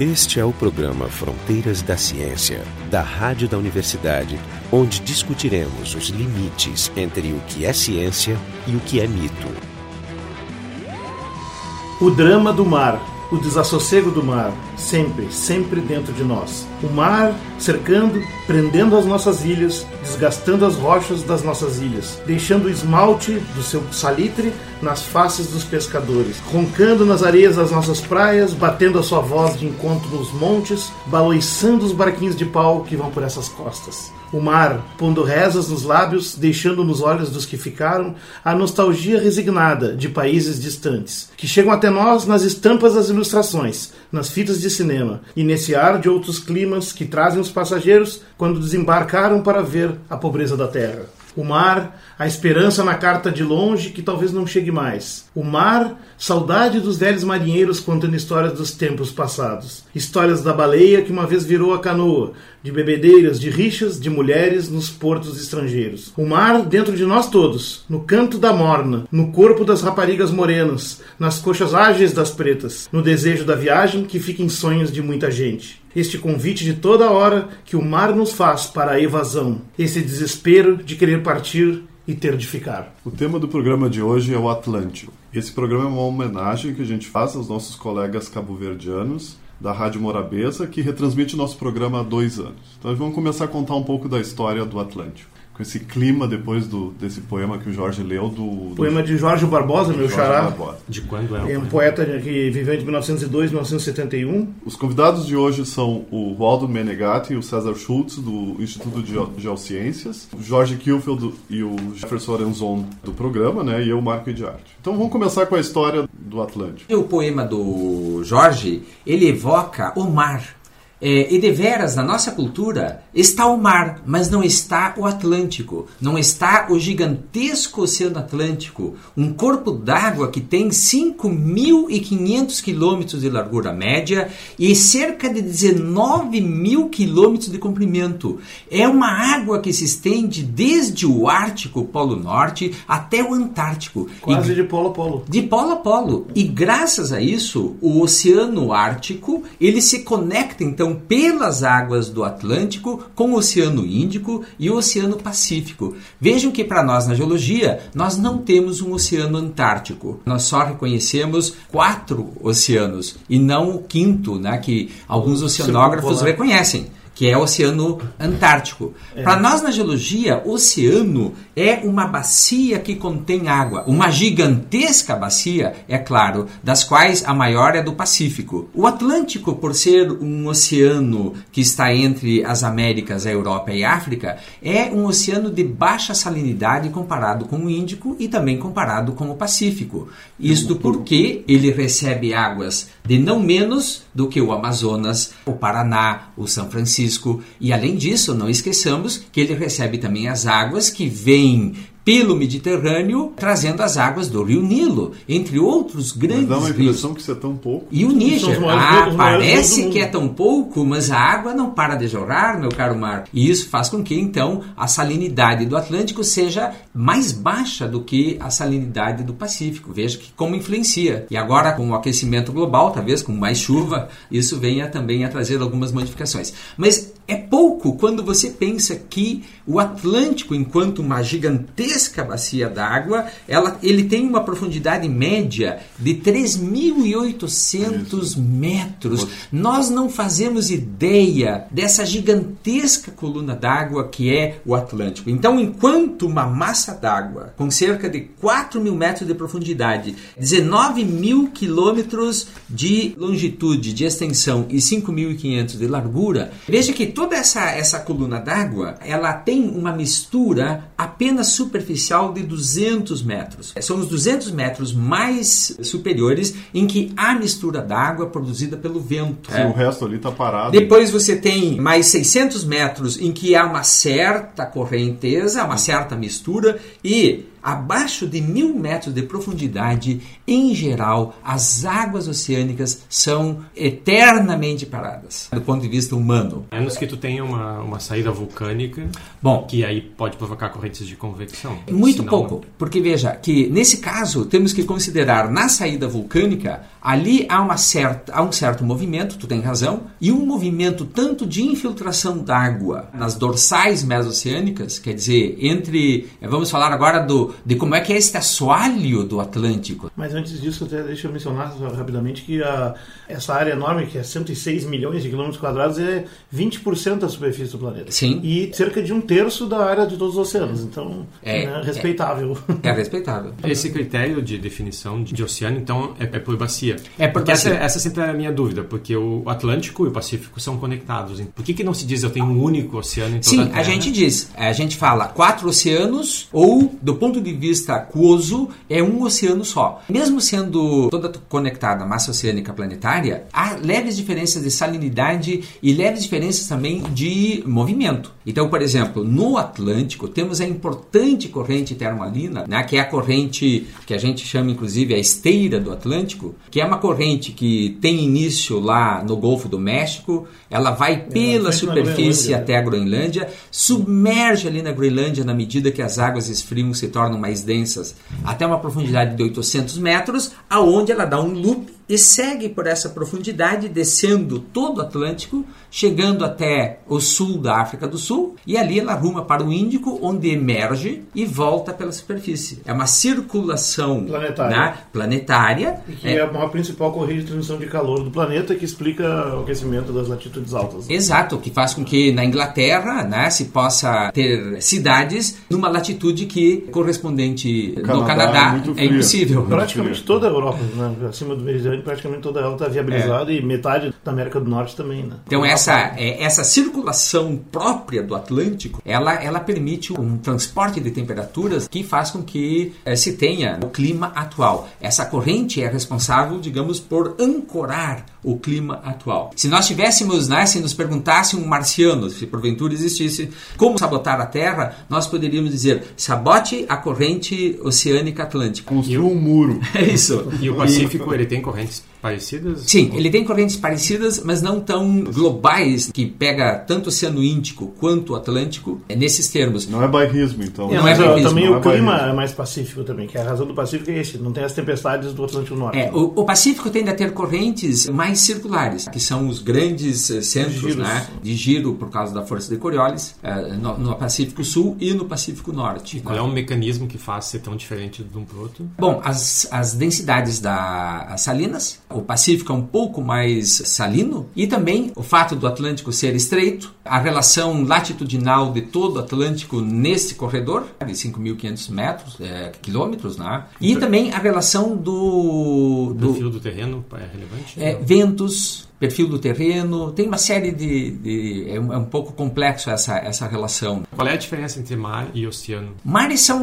Este é o programa Fronteiras da Ciência, da Rádio da Universidade, onde discutiremos os limites entre o que é ciência e o que é mito. O drama do mar, o desassossego do mar, sempre, sempre dentro de nós. O mar cercando, prendendo as nossas ilhas, desgastando as rochas das nossas ilhas, deixando o esmalte do seu salitre nas faces dos pescadores, roncando nas areias das nossas praias, batendo a sua voz de encontro nos montes, baloiçando os barquinhos de pau que vão por essas costas. O mar, pondo rezas nos lábios, deixando nos olhos dos que ficaram a nostalgia resignada de países distantes, que chegam até nós nas estampas das ilustrações, nas fitas de cinema e nesse ar de outros climas que trazem os passageiros quando desembarcaram para ver a pobreza da terra. O mar, a esperança na carta de longe que talvez não chegue mais. O mar, saudade dos velhos marinheiros contando histórias dos tempos passados. Histórias da baleia que uma vez virou a canoa, de bebedeiras, de rixas, de mulheres nos portos estrangeiros. O mar dentro de nós todos, no canto da morna, no corpo das raparigas morenas, nas coxas ágeis das pretas, no desejo da viagem que fica em sonhos de muita gente este convite de toda hora que o mar nos faz para a evasão, esse desespero de querer partir e ter de ficar. O tema do programa de hoje é o Atlântico. Esse programa é uma homenagem que a gente faz aos nossos colegas cabo-verdianos da Rádio Morabeza, que retransmite nosso programa há dois anos. Então vamos começar a contar um pouco da história do Atlântico com esse clima depois do, desse poema que o Jorge leu do... Poema de Jorge Barbosa, meu Jorge xará. Barbosa. De quando é o É um poema? poeta que viveu entre 1902 e 1971. Os convidados de hoje são o Waldo Menegatti e o César Schultz, do Instituto de Geo- Geociências, o Jorge Kielfeld do- e o Jefferson Arenzon do programa, né, e eu, Marco de Arte. Então vamos começar com a história do Atlântico. O poema do Jorge, ele evoca o mar. É, e deveras, na nossa cultura, está o mar, mas não está o Atlântico. Não está o gigantesco Oceano Atlântico, um corpo d'água que tem 5.500 quilômetros de largura média e cerca de 19 mil quilômetros de comprimento. É uma água que se estende desde o Ártico, Polo Norte, até o Antártico. E Quase de polo a polo. de polo a polo. E graças a isso, o Oceano Ártico, ele se conecta então pelas águas do Atlântico com o Oceano Índico e o Oceano Pacífico. Vejam que para nós na geologia, nós não temos um Oceano Antártico. Nós só reconhecemos quatro oceanos e não o quinto, né, que alguns oceanógrafos reconhecem que é o Oceano Antártico. Para nós na geologia, oceano é uma bacia que contém água, uma gigantesca bacia, é claro, das quais a maior é do Pacífico. O Atlântico, por ser um oceano que está entre as Américas, a Europa e a África, é um oceano de baixa salinidade comparado com o Índico e também comparado com o Pacífico. Isto porque ele recebe águas de não menos do que o Amazonas, o Paraná, o São Francisco. E além disso, não esqueçamos que ele recebe também as águas que vêm pelo Mediterrâneo, trazendo as águas do Rio Nilo, entre outros Mas grandes dá uma rios. impressão que isso é tão pouco. E o Níger, ah, rios- rios parece que é tão pouco, mas a água não para de jorrar, meu caro mar. E isso faz com que, então, a salinidade do Atlântico seja mais baixa do que a salinidade do Pacífico. Veja que como influencia. E agora, com o aquecimento global, talvez com mais chuva, isso venha também a trazer algumas modificações. Mas é pouco quando você pensa que o Atlântico, enquanto uma gigantesca bacia d'água, ela, ele tem uma profundidade média de 3.800 metros. Nós não fazemos ideia dessa gigantesca coluna d'água que é o Atlântico. Então, enquanto uma massa d'água com cerca de 4 mil metros de profundidade, 19 mil quilômetros de longitude, de extensão e 5.500 de largura, veja que toda essa, essa coluna d'água ela tem uma mistura apenas superficial de 200 metros. São os 200 metros mais superiores em que há mistura d'água produzida pelo vento. Se o resto ali tá parado. Depois você tem mais 600 metros em que há uma certa correnteza, uma certa mistura e abaixo de mil metros de profundidade, em geral, as águas oceânicas são eternamente paradas, do ponto de vista humano. A menos que tu tenha uma, uma saída vulcânica, Bom, que aí pode provocar correntes de convecção. Muito Senão, pouco, porque veja que nesse caso temos que considerar na saída vulcânica Ali há, uma certa, há um certo movimento, tu tem razão, e um movimento tanto de infiltração d'água nas dorsais mesoceânicas, quer dizer, entre. Vamos falar agora do, de como é que é este assoalho do Atlântico. Mas antes disso, até deixa eu mencionar rapidamente que a, essa área enorme, que é 106 milhões de quilômetros quadrados, é 20% da superfície do planeta. Sim. E cerca de um terço da área de todos os oceanos. Então, É, é, respeitável. É respeitável. Esse critério de definição de, de oceano, então, é, é por bacia. É por porque bacia. Essa, essa sempre é a minha dúvida, porque o Atlântico e o Pacífico são conectados. Por que, que não se diz eu tenho um único oceano em toda Sim, a a gente diz, a gente fala quatro oceanos ou, do ponto de vista aquoso, é um oceano só. Mesmo sendo toda conectada à massa oceânica planetária, há leves diferenças de salinidade e leves diferenças também de movimento. Então, por exemplo, no Atlântico temos a importante corrente termalina, né, que é a corrente que a gente chama inclusive a esteira do Atlântico, que é uma corrente que tem início lá no Golfo do México, ela vai pela frente na superfície até a Groenlândia, submerge ali na Groenlândia na medida que as águas esfriam se tornam mais densas, até uma profundidade de 800 metros, aonde ela dá um loop e segue por essa profundidade, descendo todo o Atlântico, chegando até o sul da África do Sul, e ali ela ruma para o Índico, onde emerge e volta pela superfície. É uma circulação Planetária. né, planetária E que é, a principal correia de transmissão de calor do planeta que explica o aquecimento das latitudes altas. Exato, que faz com que na Inglaterra né, se possa ter cidades numa latitude que correspondente no Canadá Canadá é é impossível. Praticamente toda a Europa, né, acima do Mediterrâneo, praticamente toda ela está viabilizada e metade da América do Norte também. Né? Então essa, é, essa circulação própria do Atlântico, ela, ela permite um transporte de temperaturas que faz com que eh, se tenha o clima atual. Essa corrente é responsável, digamos, por ancorar o clima atual. Se nós tivéssemos, né, se nos perguntasse um marciano, se porventura existisse, como sabotar a Terra, nós poderíamos dizer, sabote a corrente oceânica atlântica. Construa um muro. É isso. E o Pacífico, ele tem correntes parecidas? Sim, ele tem correntes parecidas, mas não tão globais, que pega tanto o Oceano Índico quanto o Atlântico, é nesses termos. Não é bairrismo, então. É, Não mas é bairrismo, também não o é clima bairrismo. é mais pacífico também, que a razão do Pacífico é esse, não tem as tempestades do Atlântico Norte. É, o, o Pacífico tende a ter correntes mais circulares, que são os grandes eh, centros Giros. né, de giro por causa da força de Coriolis, eh, no, no Pacífico Sul e no Pacífico Norte. Qual é o mecanismo que faz ser tão diferente de um para o outro? Bom, as, as densidades das salinas, o Pacífico é um pouco mais salino, e também o fato do Atlântico ser estreito, a relação latitudinal de todo o Atlântico nesse corredor, de 5.500 metros, é, quilômetros, né? e também a relação do, O do perfil do terreno é relevante? é, ventos, perfil do terreno, tem uma série de. de- é, um, é um pouco complexo essa, essa relação. Qual é a diferença entre mar e oceano? Mares são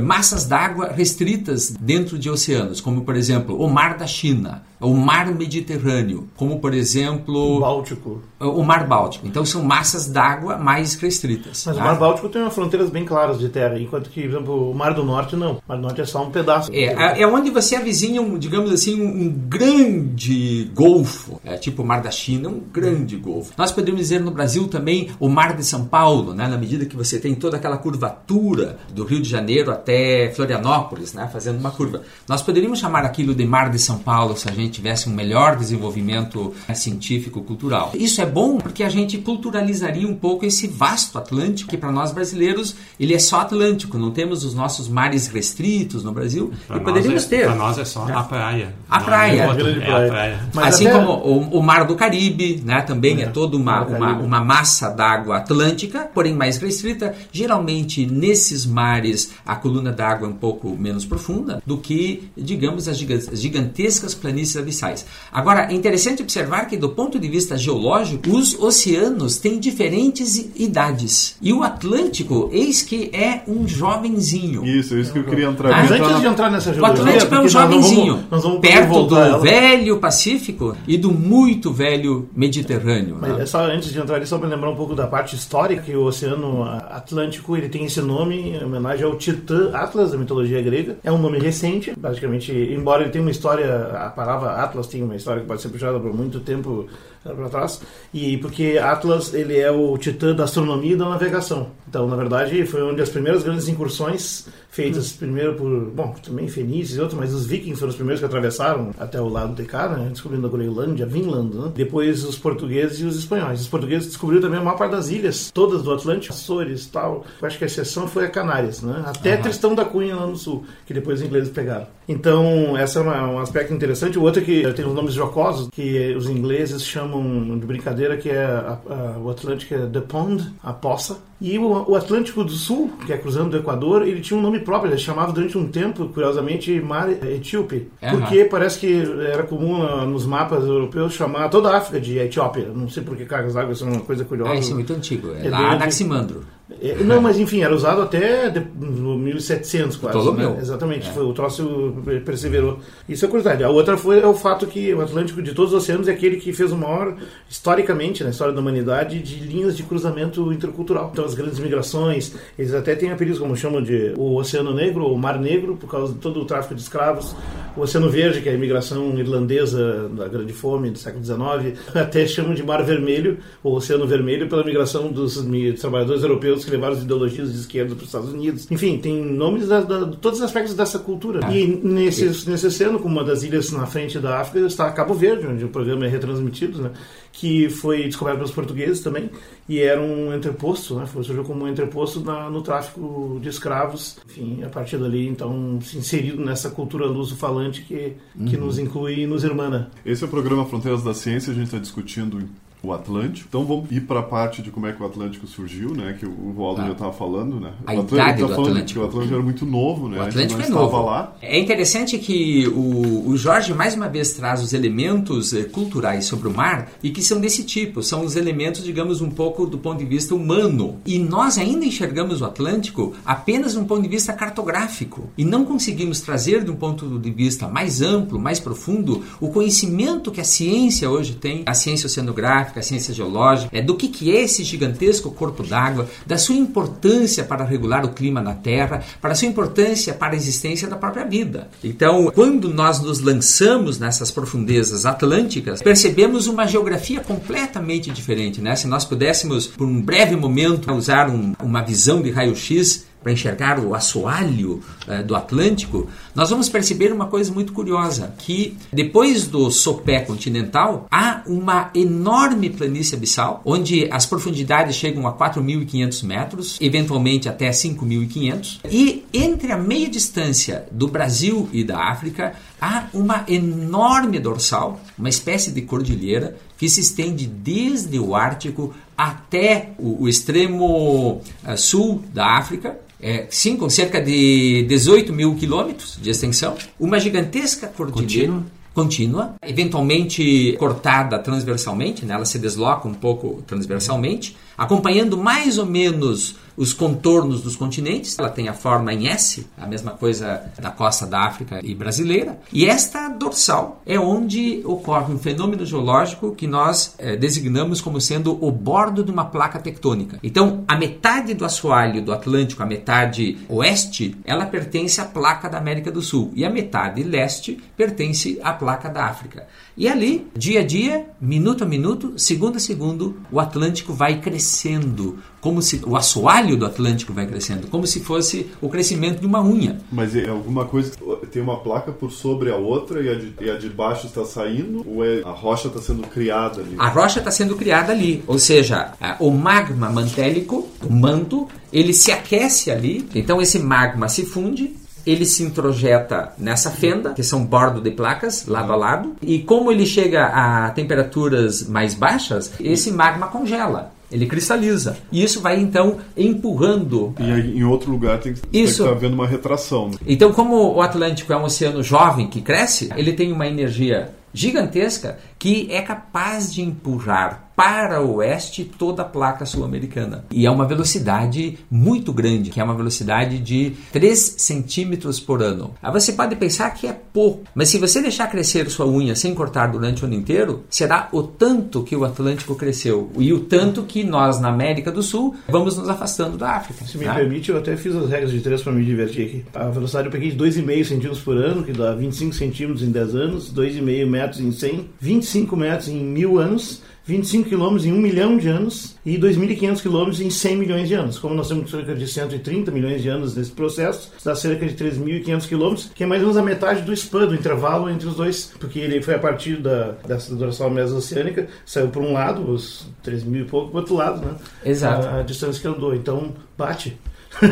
massas d'água restritas dentro de oceanos, como por exemplo o Mar da China, o Mar Mediterrâneo, como por O exemplo Báltico. O Mar Báltico. Então são massas d'água mais restritas. Mas tá? o Mar Báltico tem fronteiras bem claras de terra, enquanto que, por exemplo, o Mar do Norte não. O Mar do Norte é só um pedaço. É, é onde você avizinha, um, digamos assim, um, grande golfo, é, tipo o Mar da China, um grande golfo. Nós poderíamos dizer no Brasil também o Mar de São Paulo, né, na medida que você tem toda aquela curvatura do Rio de Janeiro até Florianópolis, né, fazendo uma curva. Nós poderíamos chamar aquilo de Mar de São Paulo se a gente tivesse um melhor desenvolvimento né, científico, cultural. Isso é bom porque a gente culturalizaria um pouco esse vasto Atlântico, que para nós brasileiros ele é só Atlântico, não temos os nossos mares restritos no Brasil Pra e nós poderíamos é, ter. Pra nós é só a praia. A Não, praia. é É a praia. praia. Mas assim até- como o, o Mar do Caribe, né, também é, toda uma, uma, uma massa d'água atlântica, porém mais restrita. Geralmente nesses mares a coluna d'água é um pouco menos profunda do que, digamos, as gigantescas planícies abissais. Agora, é interessante observar que do ponto de vista geológico, os oceanos têm diferentes idades. E o Atlântico, eis que é um jovenzinho. Isso, é isso que eu queria entrar. Mas antes na- de entrar nessa O geologia, Atlântico é um porque nós jovenzinho, vamos- nós vamos perto do ela. velho Pacífico e do muito velho Mediterrâneo. Mas né? é só antes de entrar ali, só para lembrar um pouco da parte histórica, que o Oceano Atlântico ele tem esse nome em homenagem ao Titã Atlas, da mitologia grega. É um nome recente, basicamente, embora ele tenha uma história, a palavra Atlas tem uma história que pode ser puxada por muito tempo para trás, e porque Atlas ele é o titã da astronomia e da navegação. Então, na verdade, foi onde as primeiras grandes incursões feitas primeiro por, bom, também fenícios e outros, mas os vikings foram os primeiros que atravessaram até o lado de cá, né, descobrindo a Groenlândia, Vinland, né? depois os portugueses e os espanhóis. Os portugueses descobriram também a maior parte das ilhas, todas do Atlântico, Açores e tal. Eu acho que a exceção foi a Canárias, né? até uhum. Tristão da Cunha lá no sul, que depois os ingleses pegaram. Então, esse é uma, um aspecto interessante. O outro é que tem os nomes jocosos, que os ingleses chamam de brincadeira, que é a, a, o Atlântico é The Pond, a poça. E o, o, Atlântico do Sul, que é cruzando do Equador, ele tinha um nome próprio. Ele chamava durante um tempo, curiosamente, Mar Etíope. Uhum. Porque parece que era comum nos mapas europeus chamar toda a África de Etiópia. Não sei por que cargas d'água, isso é uma coisa curiosa. Ah, isso é muito antigo. É, é lá Anaximandro. É, não, mas enfim, era usado até no 1700 quase. Né? Exatamente, é. foi, o troço perseverou. Isso é curiosidade. A outra foi é o fato que o Atlântico de todos os oceanos é aquele que fez o maior, historicamente, na história da humanidade, de linhas de cruzamento intercultural. Então, as grandes migrações, eles até têm apelidos como chamam de o Oceano Negro, ou Mar Negro, por causa de todo o tráfico de escravos. O Oceano Verde, que é a imigração irlandesa da Grande Fome do século XIX. Até chamam de Mar Vermelho, ou Oceano Vermelho, pela migração dos trabalhadores europeus que levaram as ideologias de esquerda para os Estados Unidos. Enfim, tem nomes de todos os aspectos dessa cultura. Ah, e nesse, nesse oceano, como uma das ilhas na frente da África, está Cabo Verde, onde o programa é retransmitido, né? que foi descoberto pelos portugueses também, e era um entreposto, né? Foi, surgiu como um entreposto na, no tráfico de escravos. Enfim, a partir dali, então, se inserido nessa cultura luso-falante que, que uhum. nos inclui e nos irmana. Esse é o programa Fronteiras da Ciência, a gente está discutindo o Atlântico. Então vamos ir para a parte de como é que o Atlântico surgiu, né? Que o Waldo ah. já estava falando, né? A o Atlântico, idade tá do Atlântico. o Atlântico era muito novo, né? O Atlântico é novo. Lá. É interessante que o, o Jorge mais uma vez traz os elementos eh, culturais sobre o mar e que são desse tipo, são os elementos, digamos, um pouco do ponto de vista humano. E nós ainda enxergamos o Atlântico apenas de um ponto de vista cartográfico e não conseguimos trazer de um ponto de vista mais amplo, mais profundo, o conhecimento que a ciência hoje tem, a ciência oceanográfica a ciência geológica, é do que, que é esse gigantesco corpo d'água, da sua importância para regular o clima na Terra, para sua importância para a existência da própria vida. Então, quando nós nos lançamos nessas profundezas atlânticas, percebemos uma geografia completamente diferente. Né? Se nós pudéssemos, por um breve momento, usar um, uma visão de raio-x para enxergar o assoalho uh, do Atlântico, nós vamos perceber uma coisa muito curiosa, que depois do sopé continental, há uma enorme planície abissal, onde as profundidades chegam a 4.500 metros, eventualmente até 5.500, e entre a meia distância do Brasil e da África, há uma enorme dorsal, uma espécie de cordilheira, que se estende desde o Ártico até o, o extremo uh, sul da África, é, sim, com cerca de 18 mil quilômetros de extensão, uma gigantesca cordilheira contínua, contínua eventualmente cortada transversalmente, né? ela se desloca um pouco transversalmente, acompanhando mais ou menos os contornos dos continentes. Ela tem a forma em S, a mesma coisa da costa da África e brasileira. E esta dorsal é onde ocorre um fenômeno geológico que nós é, designamos como sendo o bordo de uma placa tectônica. Então, a metade do assoalho do Atlântico, a metade oeste, ela pertence à placa da América do Sul e a metade leste pertence à placa da África. E ali, dia a dia, minuto a minuto, segundo a segundo, o Atlântico vai crescendo, como se o assoalho do Atlântico vai crescendo, como se fosse o crescimento de uma unha. Mas é alguma coisa, tem uma placa por sobre a outra e a de, e a de baixo está saindo, ou é, a rocha está sendo criada ali? A rocha está sendo criada ali, ou seja, o magma mantélico, o manto, ele se aquece ali, então esse magma se funde ele se introjeta nessa fenda, que são bordo de placas, lado a lado, e como ele chega a temperaturas mais baixas, esse magma congela. Ele cristaliza. E isso vai então empurrando. E aí, em outro lugar tem que estar tá havendo uma retração. Então, como o Atlântico é um oceano jovem que cresce, ele tem uma energia gigantesca que é capaz de empurrar para o oeste toda a placa sul-americana. E é uma velocidade muito grande, que é uma velocidade de 3 centímetros por ano. Aí você pode pensar que é pouco, mas se você deixar crescer sua unha sem cortar durante o ano inteiro, será o tanto que o Atlântico cresceu e o tanto que nós, na América do Sul, vamos nos afastando da África. Se me tá? permite, eu até fiz as regras de 3 para me divertir aqui. A velocidade eu peguei de 2,5 centímetros por ano, que dá 25 centímetros em 10 anos, 2,5 metros em 100, 20 25 metros em mil anos, 25 quilômetros em 1 milhão de anos e 2.500 quilômetros em 100 milhões de anos. Como nós temos cerca de 130 milhões de anos nesse processo, dá cerca de 3.500 quilômetros, que é mais ou menos a metade do span, do intervalo entre os dois, porque ele foi a partir da, dessa duração mesoceânica, saiu por um lado, os 3.000 e pouco, para outro lado, né? Exato. A, a distância que andou. Então, bate.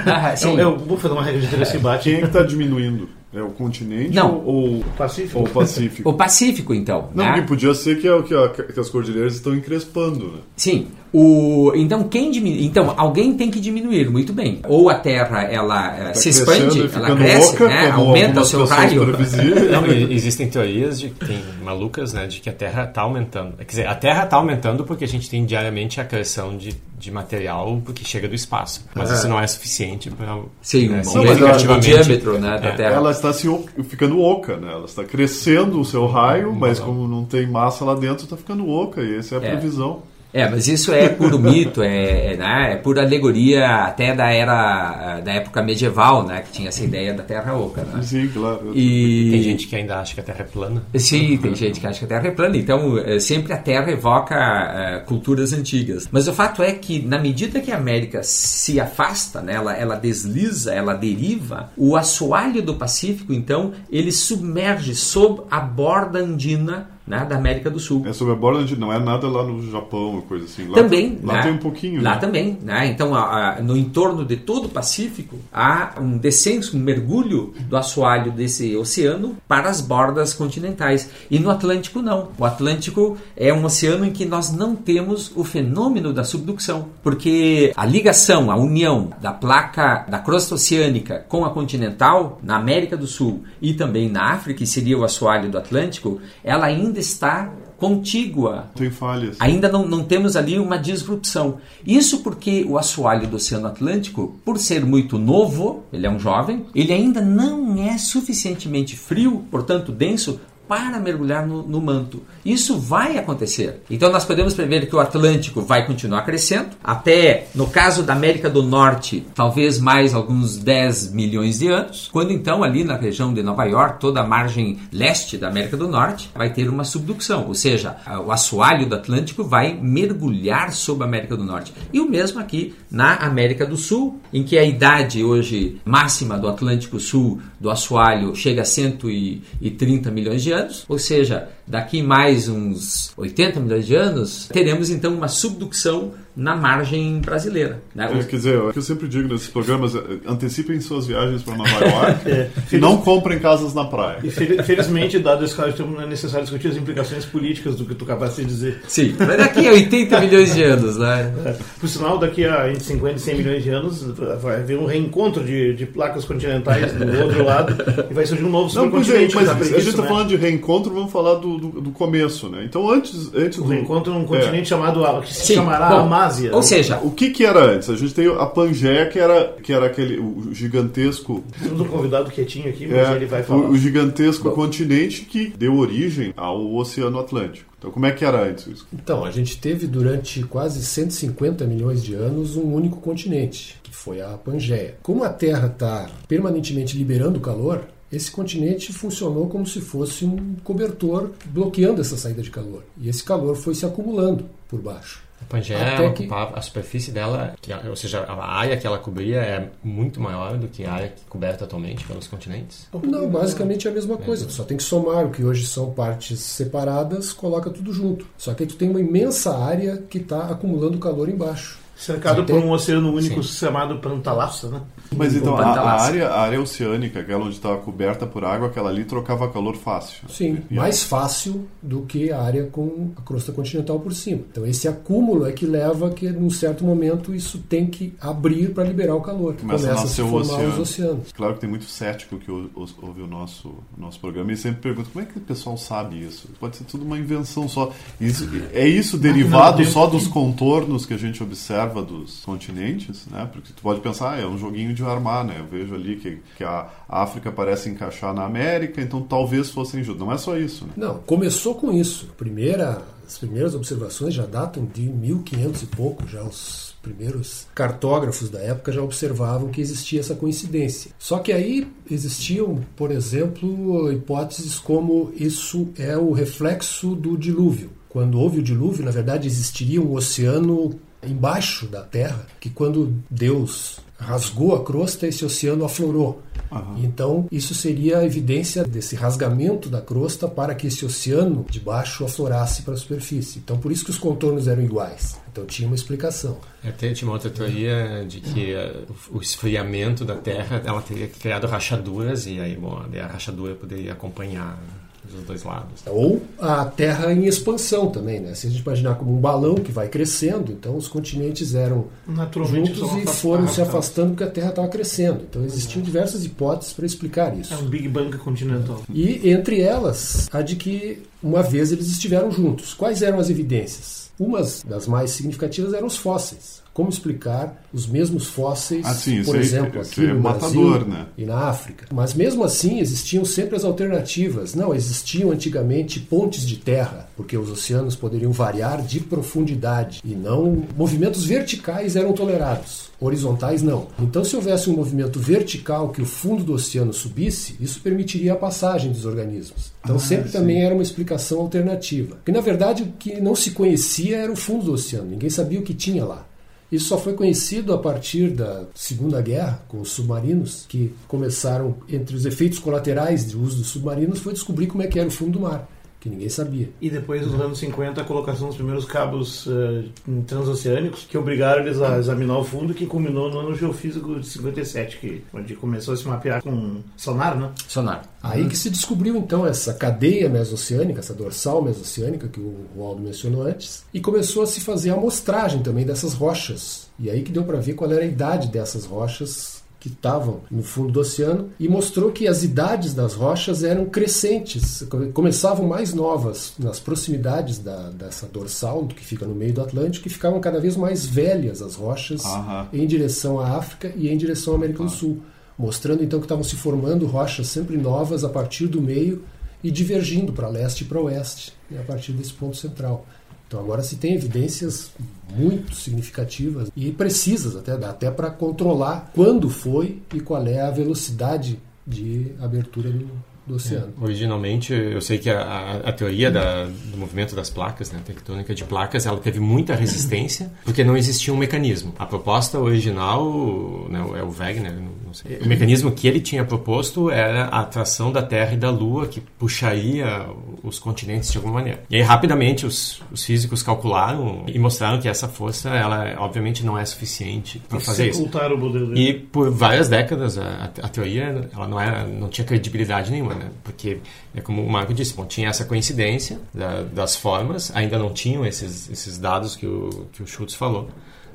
Ah, sim. Eu, eu vou fazer uma regra de três que bate. Quem é que está diminuindo? É o continente Não. ou, Pacífico? ou o Pacífico? O Pacífico, então. Não, né? porque podia ser que, a- que a- que as cordilheiras estão encrespando, né? Sim. O, então, quem diminui, então, alguém tem que diminuir, muito bem. Ou a Terra ela eh, Tá se expande, ela cresce, louca, né? aumenta o seu raio. Não, existem teorias de tem malucas, né, de que a Terra está aumentando. Quer dizer, a Terra está aumentando porque a gente tem diariamente a criação de, de material porque chega do espaço. Mas isso não é suficiente para Sim, né, um do significativamente- diâmetro né, da É, Terra. Ela está se, o- ficando oca, né? Ela está crescendo o seu raio, mas como não tem massa lá dentro, está ficando oca. E essa é a É. previsão. É, mas isso é puro mito, é, é, né, é pura alegoria até da era da época medieval, né, que tinha essa ideia da Terra oca, né? Sim, claro. E Tem gente que ainda acha que a Terra é plana. Sim, tem gente que acha que a Terra é plana, então eh, sempre a Terra evoca eh, culturas antigas. Mas o fato é que, na medida que a América se afasta, né, ela, ela desliza, ela deriva, o assoalho do Pacífico, então, ele submerge sob a borda andina né, da América do Sul. É sobre a borda não é nada lá no Japão, coisa assim. Lá, Também. Lá né? tem um pouquinho. Lá né? também. Né? Então, a- a- no entorno de todo o Pacífico, há um descenso, um mergulho do assoalho desse oceano para as bordas continentais. E no Atlântico, não. O Atlântico é um oceano em que nós não temos o fenômeno da subducção. Porque a ligação, a união da placa da crosta oceânica com a continental, na América do Sul e também na África, que seria o assoalho do Atlântico, ela ainda está contígua Tem falhas. Ainda não, não temos ali uma disrupção. Isso porque o assoalho do Oceano Atlântico, por ser muito novo, ele é um jovem, ele ainda não é suficientemente frio, portanto denso, para mergulhar no, no manto. Isso vai acontecer. Então nós podemos prever que o Atlântico vai continuar crescendo, até, no caso da América do Norte, talvez mais alguns 10 milhões de anos, quando então ali na região de Nova York, toda a margem leste da América do Norte, vai ter uma subducção, ou seja, o assoalho do Atlântico vai mergulhar sobre a América do Norte. E o mesmo aqui na América do Sul, em que a idade hoje máxima do Atlântico Sul, do assoalho, chega a 130 milhões de anos, ou seja, daqui mais uns 80 milhões de anos, teremos então uma subducção na margem brasileira. né? É, quer dizer, é o que eu sempre digo nesses programas, é, antecipem suas viagens para Nova York e não comprem casas na praia. E fel- felizmente, dado esse caso, não é necessário discutir as implicações políticas do que tu capaz de dizer. Sim, mas daqui a 80 milhões de anos, né? Por sinal, daqui a entre 50 e 100 milhões de anos vai haver um reencontro de, de placas continentais do outro lado e vai surgir um novo Não, é, supercontinente. mas que tá a gente está né? falando de reencontro, vamos falar do, do, do começo, né? Então, antes, antes O do reencontro num É. continente chamado que se Sim, chamará bom, Amásia. Ou seja, O que que era antes? A gente tem a Pangeia, que era, que era aquele o gigantesco Temos um convidado quietinho aqui, mas é, ele vai falar. o, o gigantesco continente que deu origem ao Oceano Atlântico. Então, como é que era antes isso? Então, a gente teve durante quase 150 milhões de anos um único continente, que foi a Pangeia. Como a Terra está permanentemente liberando calor, esse continente funcionou como se fosse um cobertor bloqueando essa saída de calor. E esse calor foi se acumulando por baixo. A Pangeia Até que- ocupava a superfície dela, que, ou seja, a área que ela cobria é muito maior do que a área coberta atualmente pelos continentes. Não, basicamente é a mesma coisa. Tu só tem que somar o que hoje são partes separadas, coloca tudo junto. Só que aí tu tem uma imensa área que está acumulando calor embaixo. Cercado por um oceano único Sim. chamado Pantalassa, né? Mas então, a, a área, a área oceânica, aquela onde estava coberta por água, aquela ali trocava calor fácil. Sim, E mais fácil do que a área com a crosta continental por cima. Então esse acúmulo é que leva que num certo momento isso tem que abrir para liberar o calor. Começa a Começa a se nascer o formar oceano. os oceanos. Claro que tem muito cético que ou- ou- ouve o nosso, nosso programa e sempre pergunta como é que o pessoal sabe isso? Pode ser tudo uma invenção só. Isso, é isso derivado só dos contornos que a gente observa dos continentes, né? Porque tu pode pensar, ah, é um joguinho de armar, né? Eu vejo ali que, que a África parece encaixar na América, então talvez fossem juntos. Não é só isso, né? Não, começou com isso. Primeira, as primeiras observações já datam de 1500 e pouco, já os primeiros cartógrafos da época já observavam que existia essa coincidência. Só que aí existiam, por exemplo, hipóteses como isso é o reflexo do dilúvio. Quando houve o dilúvio, na verdade existiria um oceano embaixo da Terra, que quando Deus rasgou a crosta, esse oceano aflorou. Uhum. Então, isso seria a evidência desse rasgamento da crosta para que esse oceano de baixo aflorasse para a superfície. Então, por isso que os contornos eram iguais. Então, tinha uma explicação. Até tinha uma outra teoria de que uh, o esfriamento da Terra ela teria criado rachaduras e aí, bom, a rachadura poderia acompanhar dos dois lados. Ou a Terra em expansão também, né? Se a gente imaginar como um balão que vai crescendo, então os continentes eram juntos e foram se afastando porque a Terra estava crescendo. Então existiam diversas hipóteses para explicar isso. É um Big Bang continental. E entre elas, a de que uma vez eles estiveram juntos. Quais eram as evidências? Umas das mais significativas eram os fósseis como explicar os mesmos fósseis, ah, sim, por exemplo, aqui é no matador, Brasil né? e na África. Mas mesmo assim existiam sempre as alternativas. Não, existiam antigamente pontes de terra, porque os oceanos poderiam variar de profundidade e não movimentos verticais eram tolerados. Horizontais não. Então, se houvesse um movimento vertical que o fundo do oceano subisse, isso permitiria a passagem dos organismos. Então, ah, sempre sim. também era uma explicação alternativa. Porque, na verdade, o que não se conhecia era o fundo do oceano. Ninguém sabia o que tinha lá. Isso só foi conhecido a partir da Segunda Guerra, com os submarinos, que começaram, entre os efeitos colaterais do uso dos submarinos, foi descobrir como é que era o fundo do mar que ninguém sabia. E depois, nos anos 50, a colocação dos primeiros cabos uh, transoceânicos, que obrigaram eles a examinar o fundo, que culminou no ano geofísico de 57, que, onde começou a se mapear com sonar, né? Sonar. Aí que se descobriu, então, essa cadeia mesoceânica, essa dorsal mesoceânica que o Aldo mencionou antes, e começou a se fazer a amostragem também dessas rochas. E aí que deu para ver qual era a idade dessas rochas que estavam no fundo do oceano e mostrou que as idades das rochas eram crescentes, começavam mais novas nas proximidades da, dessa dorsal que fica no meio do Atlântico e ficavam cada vez mais velhas as rochas em direção à África e em direção à América do Sul, mostrando então que estavam se formando rochas sempre novas a partir do meio e divergindo para leste e para oeste a partir desse ponto central. Então agora se tem evidências muito significativas e precisas até, até para controlar quando foi e qual é a velocidade de abertura do, do oceano. É, originalmente, eu sei que a, a teoria da, do movimento das placas, né, tectônica de placas, ela teve muita resistência porque não existia um mecanismo. A proposta original, né, é o Wegener, sei, o mecanismo que ele tinha proposto era a atração da Terra e da Lua que puxaria os continentes de alguma maneira. E aí, rapidamente, os, os físicos calcularam e mostraram que essa força, ela obviamente não é suficiente para fazer isso. O modelo E por várias décadas, a, a teoria ela não, era, não tinha credibilidade nenhuma né? Porque, é como o Marco disse, bom, tinha essa coincidência da, das formas, ainda não tinham esses, esses dados que o, que o Schultz falou.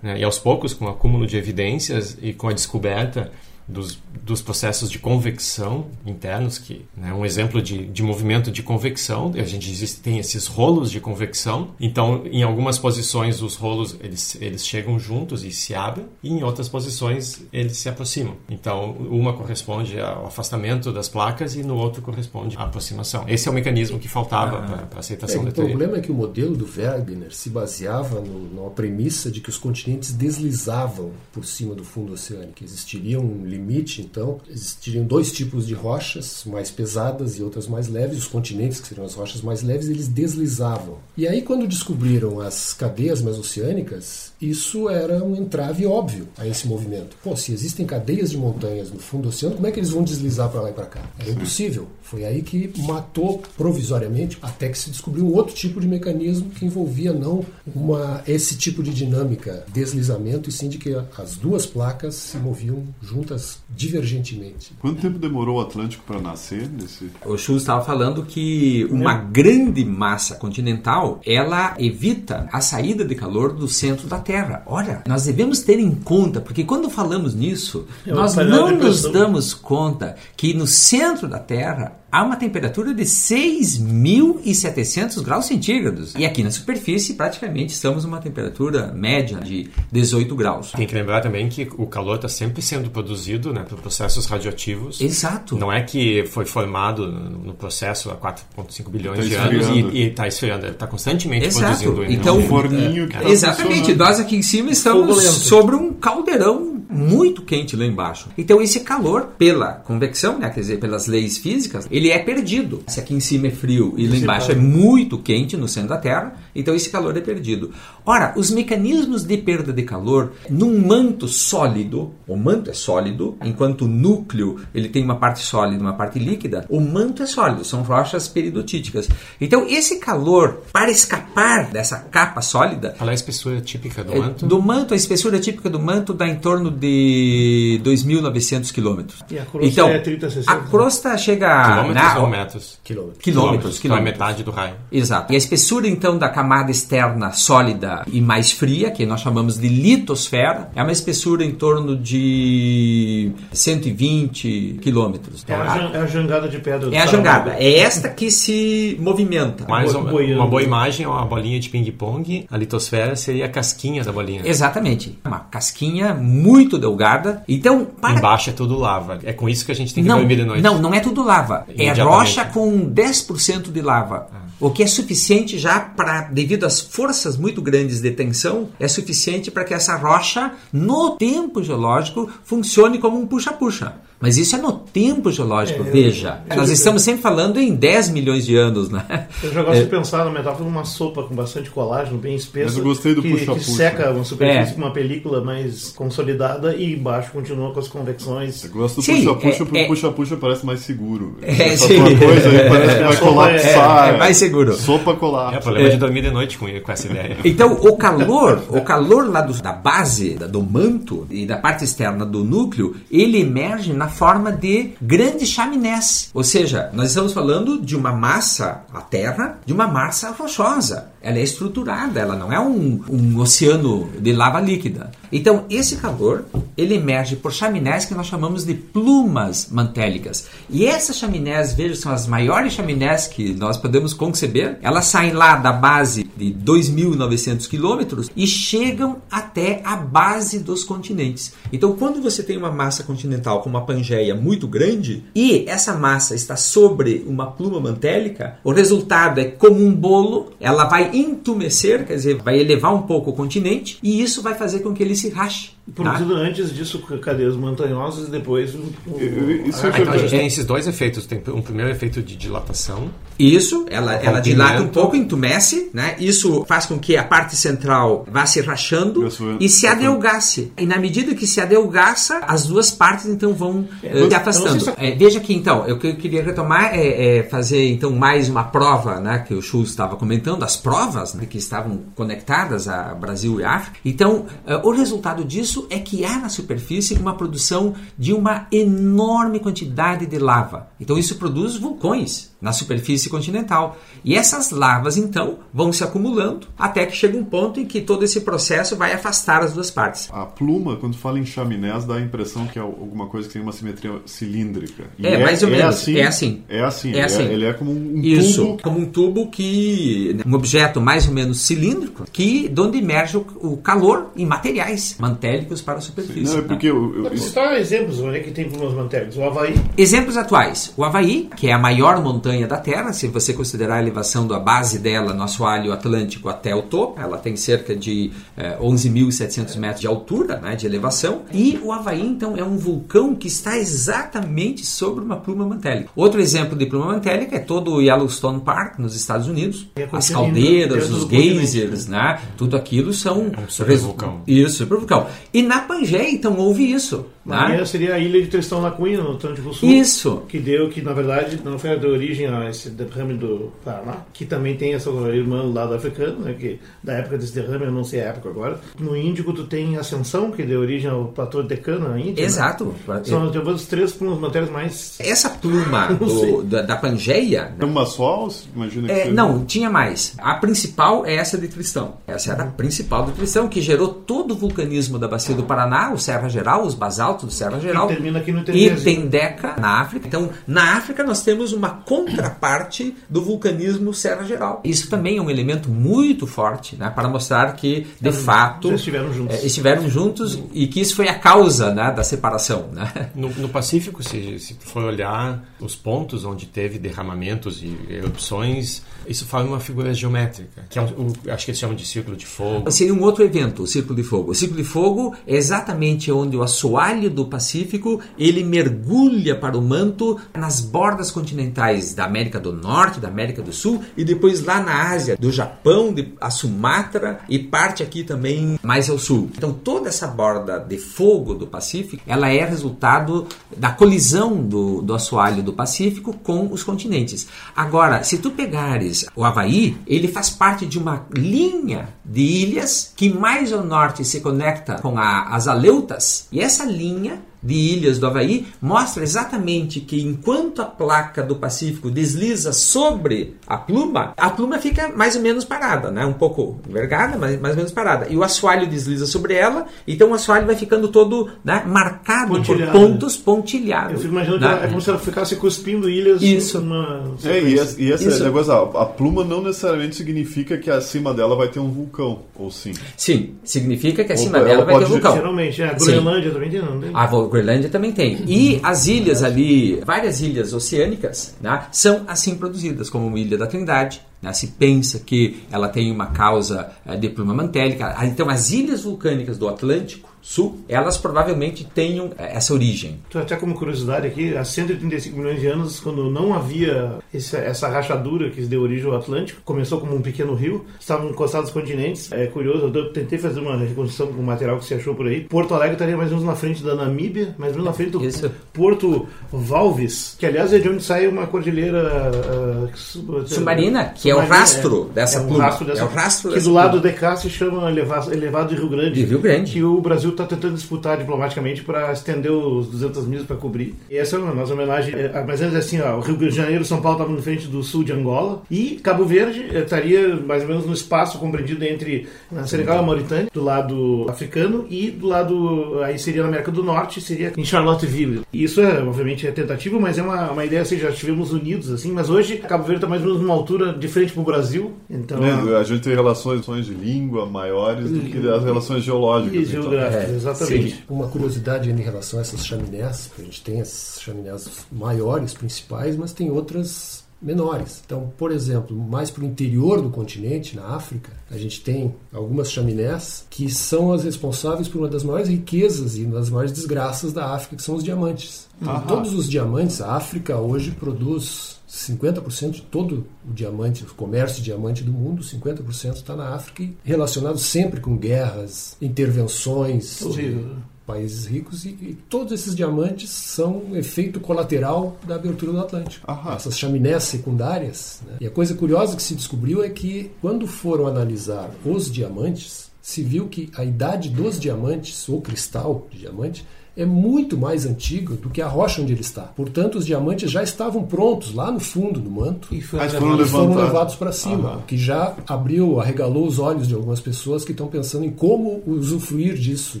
Né? E aos poucos, com o acúmulo de evidências e com a descoberta dos, dos processos de convecção internos, que é né, um exemplo de, de movimento de convecção. A gente existe, tem esses rolos de convecção. Então, em algumas posições, os rolos eles, eles chegam juntos e se abrem, e em outras posições eles se aproximam. Então, uma corresponde ao afastamento das placas e no outro corresponde à aproximação. Esse é o mecanismo que faltava ah, para a aceitação é, da O problema é que o modelo do Wegener se baseava no, numa premissa de que os continentes deslizavam por cima do fundo oceânico, que existiria um limite, então, existiriam dois tipos de rochas, mais pesadas e outras mais leves. Os continentes, que seriam as rochas mais leves, eles deslizavam. E aí, quando descobriram as cadeias mesoceânicas, isso era um entrave óbvio a esse movimento. Pô, se existem cadeias de montanhas no fundo do oceano, como é que eles vão deslizar para lá e para cá? Era impossível. Foi aí que matou provisoriamente, até que se descobriu um outro tipo de mecanismo que envolvia não uma, esse tipo de dinâmica, deslizamento, e sim de que as duas placas se moviam juntas divergentemente. Quanto tempo demorou o Atlântico para nascer? Nesse... O Schultz estava falando que uma grande massa continental ela evita a saída de calor do centro da Terra. Olha, nós devemos ter em conta, porque quando falamos nisso, é nós não nos damos conta que no centro da Terra a uma temperatura de 6.700 graus centígrados. E aqui na superfície, praticamente, estamos numa temperatura média de 18 graus. Tem que lembrar também que o calor está sempre sendo produzido né, por processos radioativos. Exato. Não é que foi formado no processo há 4,5 bilhões Tá de anos e está esfriando. Está constantemente Exato. produzindo. Então, um forninho que tá Exatamente, funcionando. nós aqui em cima estamos sobre um caldeirão muito quente lá embaixo. Então esse calor, pela convecção, né, quer dizer, pelas leis físicas, ele é perdido. Se aqui em cima é frio e lá embaixo é muito quente no centro da Terra, então esse calor é perdido. Ora, os mecanismos de perda de calor num manto sólido, o manto é sólido, enquanto o núcleo ele tem uma parte sólida e uma parte líquida, o manto é sólido, são rochas peridotíticas. Então esse calor, para escapar dessa capa sólida, Qual é a espessura típica do é, manto? Do manto, a espessura típica do manto dá em torno de 2.900 quilômetros. E a crosta então, é 30, 60, a crosta chega Quilômetros na, ou metros? Quilômetros. Quilômetros, Então é quilômetros. metade do raio. Exato. E a espessura, então, da camada externa sólida e mais fria, que nós chamamos de litosfera, é uma espessura em torno de 120 quilômetros. É a, jan- é a jangada de pedra. do É a jangada. É esta que se movimenta. Mais uma, uma boa imagem é uma bolinha de ping-pong. A litosfera seria a casquinha da bolinha. Exatamente. Uma casquinha muito delgada. Então, para Embaixo é tudo lava. É com isso que a gente tem que não, dormir de noite. Não, não é tudo lava. É rocha com 10% de lava. O que é suficiente já para, devido às forças muito grandes de tensão, é suficiente para que essa rocha, no tempo geológico, funcione como um puxa-puxa. Mas isso é no tempo geológico, É, veja. eu- Nós eu- estamos sempre falando em 10 milhões de anos, né? Eu já gosto de pensar na metáfora de uma sopa com bastante colágeno, bem espessa. Mas eu gostei do que, puxa-puxa. que seca uma superfície É. com uma película mais consolidada e embaixo continua com as convecções. Eu gosto do puxa-puxa, é- porque é- puxa-puxa parece mais seguro. É, Essa sim. coisa aí parece que É, vai colapsar. é- é mais seguro. Sopa É colapsa. problema de dormir de noite com, com essa ideia. Então, o calor, o calor lá do- da base, da- do manto e da parte externa do núcleo, ele emerge na forma de grandes chaminés. Ou seja, nós estamos falando de uma massa, a Terra, de uma massa rochosa. Ela é estruturada, ela não é um, um oceano de lava líquida. Então, esse calor, ele emerge por chaminés que nós chamamos de plumas mantélicas. E essas chaminés, veja, são as maiores chaminés que nós podemos conceber. Elas saem lá da base de 2.900 quilômetros e chegam até a base dos continentes. Então, quando você tem uma massa continental com uma pangeia muito grande e essa massa está sobre uma pluma mantélica, o resultado é como um bolo, ela vai entumecer, quer dizer, vai elevar um pouco o continente e isso vai fazer com que ele se rache. tá? Produzido antes disso, cadeias montanhosas e depois. isso a- é Ah, então a gente tem esses dois efeitos. Tem um primeiro efeito de dilatação. Isso, ela, ela dilata um pouco, entumece, né? Isso faz com que a parte central vá se rachando é- e se adelgace. E na medida que se adelgaça, as duas partes então vão eh, eu- se afastando. se- É, veja aqui então, eu que eu queria retomar é, é fazer então mais uma prova, né? Que o Schultz estava comentando, as provas né, que estavam conectadas a Brasil e África. Então, eh, o resultado disso é que há na superfície uma produção de uma enorme quantidade de lava. Então, isso produz vulcões na superfície continental. E essas lavas, então, vão se acumulando até que chega um ponto em que todo esse processo vai afastar as duas partes. A pluma, quando fala em chaminés, dá a impressão que é alguma coisa que tem uma simetria cilíndrica. E É, mais ou menos. Assim, É assim. É assim. É ele assim. ele é como um Isso, tubo. como um tubo que. um objeto mais ou menos cilíndrico, que de onde emerge o, o calor em materiais mantélicos para a superfície. Não, é né? porque eu, eu- isso- citar exemplos onde é que tem plumas manteigas. O Havaí, Exemplos atuais. O Havaí, que é a maior montanha da Terra, se você considerar a elevação da base dela no assoalho atlântico até o topo, ela tem cerca de eh, 11.700 metros de altura, né, de elevação. E o Havaí, então, é um vulcão que está exatamente sobre uma pluma mantélica. Outro exemplo de pluma mantélica é todo o Yellowstone Park, nos Estados Unidos. É As caldeiras, os continente. geysers, né? Tudo aquilo são... É um supervulcão. Isso, supervulcão. E na Pangeia, então, houve isso. né? Seria a ilha de Tristão da Cunha, no Atlântico Sul. Isso. Que deu, que na verdade não foi a de origem a esse derrame do Paraná, que também tem essa irmã do lado africano, né, que da época desse derrame, eu não sei a época agora. No Índico tu tem Ascensão, que deu origem ao platô de Decana, na Índia. né? Exato. São talvez os três plumas manteigas mais... Essa pluma do- da, da Pangeia. é uma só? Imagina que é, seja- não, tinha mais. A principal é essa de Tristão. Essa era a principal do Tristão, que gerou todo o vulcanismo da bacia do Paraná, o Serra Geral, os basaltos do Serra Geral. E termina aqui no E Terezinha. tem Deca na África. Então, na África nós temos uma contraparte do vulcanismo Serra Geral. Isso também é um elemento muito forte, né, para mostrar que de fato já estiveram juntos. eh, estiveram juntos e que isso foi a causa, né, da separação, né? No, no Pacífico, se, se for olhar os pontos onde teve derramamentos e erupções, isso forma uma figura geométrica, que é um, o- acho que eles chamam de círculo de fogo. Seria um outro evento, o Círculo de Fogo. O Círculo de Fogo é exatamente onde o assoalho do Pacífico ele mergulha para o manto nas bordas continentais da América do Norte, da América do Sul e depois lá na Ásia, do Japão, de, a Sumatra e parte aqui também mais ao sul. Então toda essa borda de fogo do Pacífico, ela é resultado da colisão do, do assoalho do Pacífico com os continentes. Agora, se tu pegares o Havaí, ele faz parte de uma linha de ilhas que mais ao norte se conecta com a- as Aleutas, e essa linha de ilhas do Havaí mostra exatamente que enquanto a placa do Pacífico desliza sobre a pluma, a pluma fica mais ou menos parada, né? um pouco envergada, mas mais ou menos parada. E o assoalho desliza sobre ela, então o assoalho vai ficando todo né, marcado Pontilhado. por pontos pontilhados. Eu fico imaginando né? que é como se ela ficasse cuspindo ilhas Isso. numa É, e esse, e esse Isso. negócio, a, a pluma não necessariamente significa que acima dela vai ter um vulcão, ou sim? Sim, significa que acima Opa, dela ela vai ter pode- vulcão. Geralmente, é. A. Groenlândia também tem, não tem? Groenlândia também tem. E as ilhas ali, várias ilhas oceânicas, né, são assim produzidas, como a Ilha da Trindade. né, se pensa que ela tem uma causa eh, de pluma mantélica. Ah, Então, as ilhas vulcânicas do Atlântico Sul, elas provavelmente tenham eh, essa origem. Então, Até como curiosidade aqui, há 135 milhões de anos, quando não havia esse- essa rachadura que deu origem ao Atlântico, começou como um pequeno rio, estavam encostados os continentes. É curioso, eu tentei fazer uma reconstrução com o material que se achou por aí. Porto Alegre estaria mais ou menos na frente da Namíbia, mais ou menos na frente do Isso. Porto Valves, que aliás é de onde sai uma cordilheira sub- Submarina, que é o submarina, rastro dessa é um pluma. rastro dessa- É o rastro que do lado pluma. de cá se chama eleva- elevado de Rio Grande. De Rio Grande. Que o Brasil está tentando disputar diplomaticamente para estender os 200 milhas para cobrir. E essa é uma nossa homenagem. É, mais ou menos assim, ó, o Rio de Janeiro São Paulo estavam na frente do sul de Angola e Cabo Verde eh, estaria mais ou menos no espaço compreendido entre a Senegal e a Mauritânia, do lado africano, e do lado, aí seria na América do Norte, seria em Charlottesville. E isso é, obviamente, é tentativa, mas é uma, uma ideia assim, já estivemos unidos, assim, mas hoje Cabo Verde está mais ou menos numa altura de frente para o Brasil, então... Né? A gente tem relações de língua maiores do que as relações geológicas. E então. É, exatamente. Uma curiosidade em relação a essas chaminés, que a gente tem as chaminés maiores, principais, mas tem outras menores. Então, por exemplo, mais para o interior do continente, na África, a gente tem algumas chaminés que são as responsáveis por uma das maiores riquezas e uma das maiores desgraças da África, que são os diamantes. Aham. Todos os diamantes, a África hoje produz 50% de todo o diamante, o comércio de diamante do mundo, 50% está na África e relacionado sempre com guerras, intervenções, de países ricos e, e todos esses diamantes são um efeito colateral da abertura do Atlântico. Aham. Essas chaminés secundárias. né? E a coisa curiosa que se descobriu é que quando foram analisar os diamantes, se viu que a idade dos diamantes, o cristal de diamante, é muito mais antigo do que a rocha onde ele está. Portanto, os diamantes já estavam prontos lá no fundo do manto E Mas foram e foram levantados. levados para cima, Aham. o que já abriu, arregalou os olhos de algumas pessoas que estão pensando em como usufruir disso,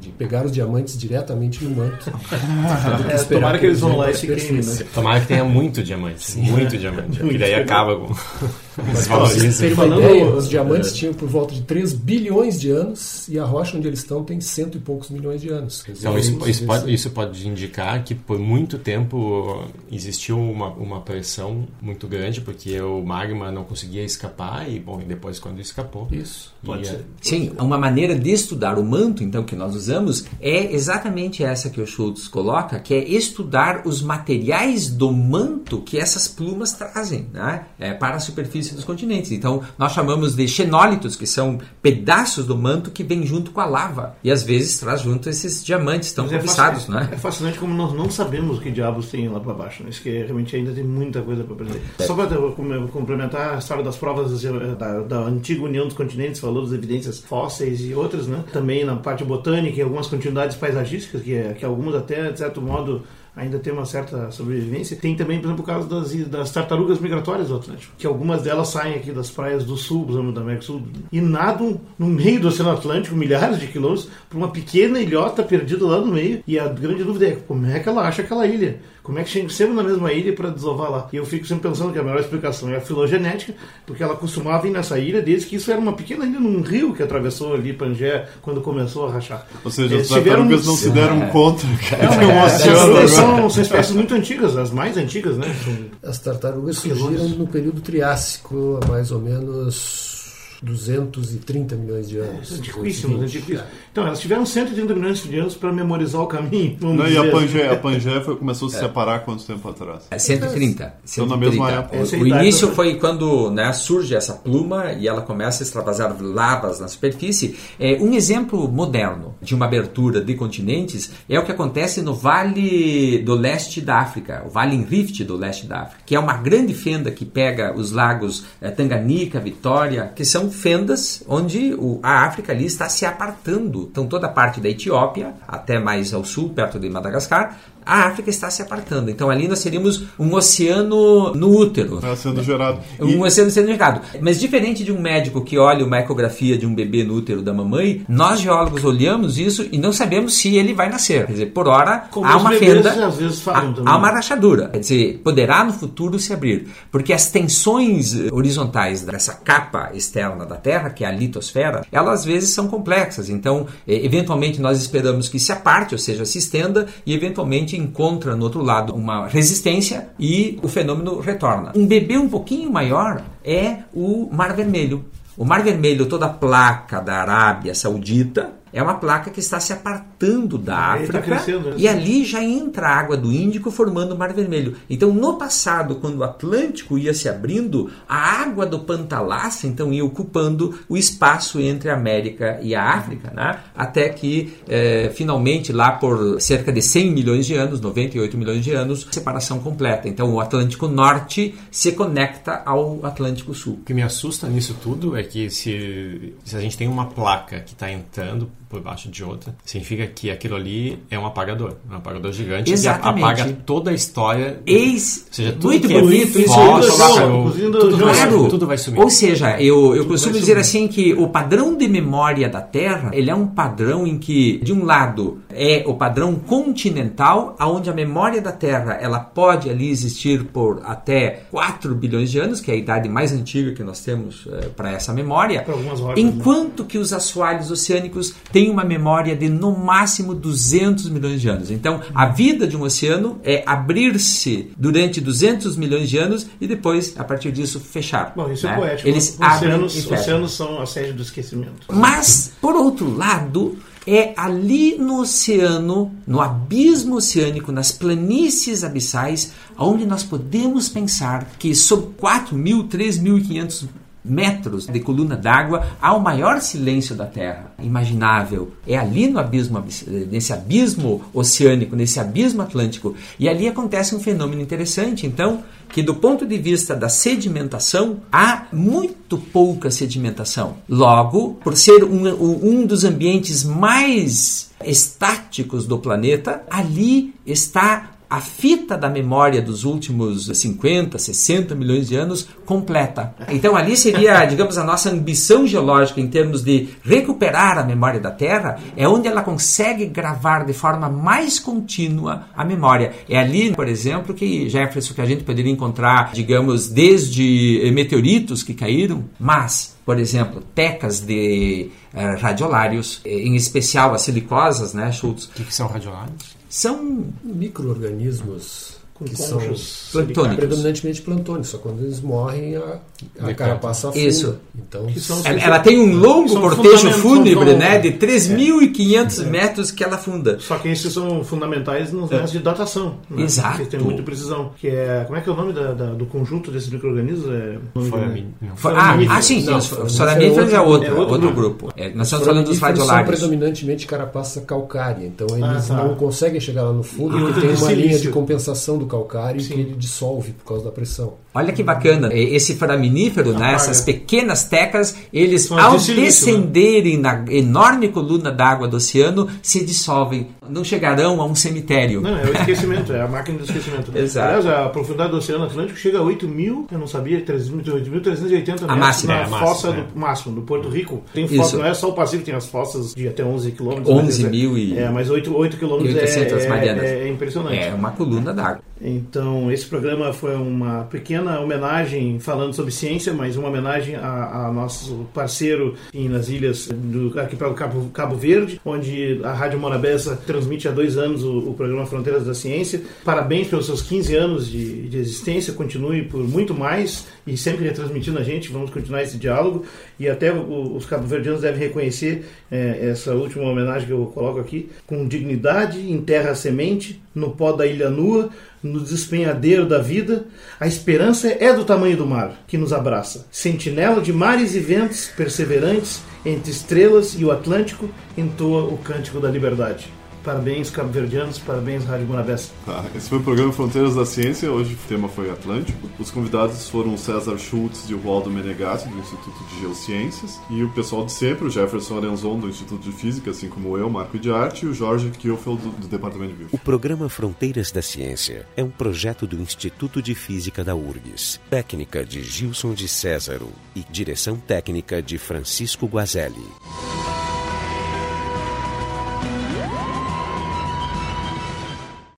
de pegar os diamantes diretamente no manto. É, tomara que eles vão lá e se queimem, né? Tomara que tenha muito diamante, muito diamante, porque daí acaba com desvaloriza. Ter uma Falando- ideia, os diamantes tinham por volta de 3 bilhões de anos e a rocha onde eles estão tem cento e poucos milhões de anos. Então, isso, isso pode, isso pode indicar que por muito tempo existiu uma, uma pressão muito grande, porque o magma não conseguia escapar, e bom, e depois quando escapou. Isso. Pode e, ser. Sim, uma maneira de estudar o manto, então, que nós usamos, é exatamente essa que o Schultz coloca, que é estudar os materiais do manto que essas plumas trazem né, é, para a superfície dos continentes. Então, nós chamamos de xenólitos, que são pedaços do manto que vêm junto com a lava. E às vezes traz junto esses diamantes tão é cobiçados, fascinante- né? É fascinante como nós não sabemos o que diabos tem lá para baixo. né? Isso que realmente ainda tem muita coisa para aprender. Só para complementar a história das provas da, da antiga União dos Continentes, falou das evidências fósseis e outras, né? Também na parte botânica e algumas continuidades paisagísticas, que, é, que algumas até, de certo modo, ainda tem uma certa sobrevivência. Tem também, por exemplo, o caso das, das tartarugas migratórias do Atlântico, que algumas delas saem aqui das praias do sul, por exemplo, da América do Sul, e nadam no meio do Oceano Atlântico, milhares de quilômetros, por uma pequena ilhota perdida lá no meio. E a grande dúvida é como é que ela acha aquela ilha? Como é que chega sempre na mesma ilha para desovar lá? E eu fico sempre pensando que a melhor explicação é a filogenética, porque ela costumava ir nessa ilha desde que isso era uma pequena ilha num rio que atravessou ali Pangé quando começou a rachar. Ou seja, Eles as tartarugas não se deram conta que é, um é, oceano. São, são espécies muito antigas, as mais antigas, né? As tartarugas surgiram no período Triássico, há mais ou menos 230 milhões de anos. Antiquíssimo, antiquíssimo. Então, elas tiveram 130 milhões de anos para memorizar o caminho. Não, e a Pangeia, a Pangeia foi, começou a se é. separar quanto tempo atrás? É 130. 130. Então, na mesma época. O, o início foi quando né, surge essa pluma e ela começa a extravasar lavas na superfície. É, um exemplo moderno de uma abertura de continentes é o que acontece no Vale do Leste da África, o Vale em Rift do Leste da África, que é uma grande fenda que pega os lagos é, Tanganica, Vitória, que são fendas onde o, a África ali está se apartando. Então toda a parte da Etiópia, até mais ao sul, perto de Madagascar, a África está se apartando. Então ali nós teríamos um oceano no útero. É, sendo gerado. Um e... oceano sendo gerado. Mas diferente de um médico que olha uma ecografia de um bebê no útero da mamãe, nós geólogos olhamos isso e não sabemos se ele vai nascer. Quer dizer, por hora Como há uma fenda, há, há uma rachadura. Quer dizer, poderá no futuro se abrir. Porque as tensões horizontais dessa capa externa da Terra, que é a litosfera, elas às vezes são complexas. Então, eventualmente nós esperamos que se aparte, ou seja, se estenda e eventualmente encontra no outro lado uma resistência e o fenômeno retorna. Um bebê um pouquinho maior é o Mar Vermelho. O Mar Vermelho, toda a placa da Arábia Saudita, é uma placa que está se apartando da tá África né? e ali já entra a água do Índico formando o Mar Vermelho. Então, no passado, quando o Atlântico ia se abrindo, a água do Pantalácia então ia ocupando o espaço entre a América e a África, né? até que eh, finalmente lá por cerca de 100 milhões de anos, 98 milhões de anos, separação completa. Então, o Atlântico Norte se conecta ao Atlântico Sul. O que me assusta nisso tudo é que se, se a gente tem uma placa que está entrando por baixo de outra, significa que aquilo ali é um apagador, um apagador gigante Exatamente. que apaga toda a história. Ex ou seja, tudo muito que bonito é isso. Fóssil, tudo, claro. tudo vai sumir. Ou seja, eu, eu costumo dizer assim que o padrão de memória da Terra, ele é um padrão em que, de um lado, é o padrão continental, aonde a memória da Terra, ela pode ali existir por até 4 bilhões de anos, que é a idade mais antiga que nós temos é, para essa memória, rodas, enquanto né? que os assoalhos oceânicos têm uma memória de no máximo 200 milhões de anos. Então, a vida de um oceano é abrir-se durante 200 milhões de anos e depois, a partir disso, fechar. Bom, isso né? é poético. Eles oceanos, abrem e oceanos são a sede do esquecimento. Mas, por outro lado, é ali no oceano, no abismo oceânico, nas planícies abissais, onde nós podemos pensar que sob 4.000, 3.500 metros de coluna d'água há o maior silêncio da Terra imaginável. É ali no abismo, nesse abismo oceânico, nesse abismo atlântico. E ali acontece um fenômeno interessante, então, que do ponto de vista da sedimentação, há muito pouca sedimentação. Logo, por ser um, um dos ambientes mais estáticos do planeta, ali está a fita da memória dos últimos 50, 60 milhões de anos completa. Então ali seria, digamos, a nossa ambição geológica em termos de recuperar a memória da Terra, é onde ela consegue gravar de forma mais contínua a memória. É ali, por exemplo, que Jefferson que a gente poderia encontrar, digamos, desde meteoritos que caíram, mas por exemplo, tecas de uh, radiolários, em especial as silicosas, né, Schultz? O que, que são radiolários? São micro-organismos que são plantônicos. predominantemente plantônicos, só quando eles morrem a, a carapaça afunda. Isso. Então, ela, ela, tem um longo cortejo fúnebre né, de 3.500 é. metros que ela funda. Só que esses são fundamentais nos é. de datação. Né? Exato. Que tem muita precisão. Que é, como é que é o nome da, da, do conjunto desses micro-organismos? É, ah, ah, sim. Os foramíferos é outro, é outro, outro grupo. É, nós estamos falando dos radiolários. são predominantemente carapaça calcária, então eles ah, tá. não conseguem chegar lá no fundo ah, porque tem uma linha de compensação do calcário Sim. que ele dissolve por causa da pressão. Olha que bacana, esse foraminífero, né, essas pequenas tecas, eles ao descenderem na enorme coluna d'água do oceano, se dissolvem não chegarão a um cemitério. Não, é o esquecimento, é a máquina do esquecimento. Exato. Aliás, a profundidade do Oceano Atlântico chega a 8 mil, eu não sabia, 8.380 metros máxima, na é, a fossa máxima, do máximo, do Porto Rico. Tem fossa, não é só o Pacífico, tem as fossas de até 11 quilômetros. 11 mas é- mil e- É, mas 8, 8 quilômetros é, 800 é, é, é impressionante. É uma coluna d'água. Então, esse programa foi uma pequena homenagem falando sobre ciência, mas uma homenagem a, a nosso parceiro em, nas ilhas do arquipélago Cabo, Cabo Verde, onde a Rádio Morabeza transmite há dois anos o, o programa Fronteiras da Ciência. Parabéns pelos seus 15 anos de, de existência, continue por muito mais e sempre retransmitindo a gente. Vamos continuar esse diálogo e até o- os cabo-verdianos devem reconhecer eh, essa última homenagem que eu coloco aqui. Com dignidade, enterra a semente, no pó da ilha nua, no despenhadeiro da vida, a esperança é do tamanho do mar, que nos abraça. Sentinela de mares e ventos, perseverantes, entre estrelas e o Atlântico, entoa o cântico da liberdade. Parabéns, cabo-verdianos, parabéns, Rádio Bonabessa. Tá, esse foi o programa Fronteiras da Ciência. Hoje o tema foi Atlântico. Os convidados foram o César Schultz e o Waldo Menegatti, do Instituto de Geociências, e o pessoal de sempre, o Jefferson Arenzon, do Instituto de Física, assim como eu, Marco de Arte, e o Jorge Kielfeld, do, do Departamento de Biofísica. O programa Fronteiras da Ciência é um projeto do Instituto de Física da URGS. Técnica de Gilson de Césaro e direção técnica de Francisco Guazelli.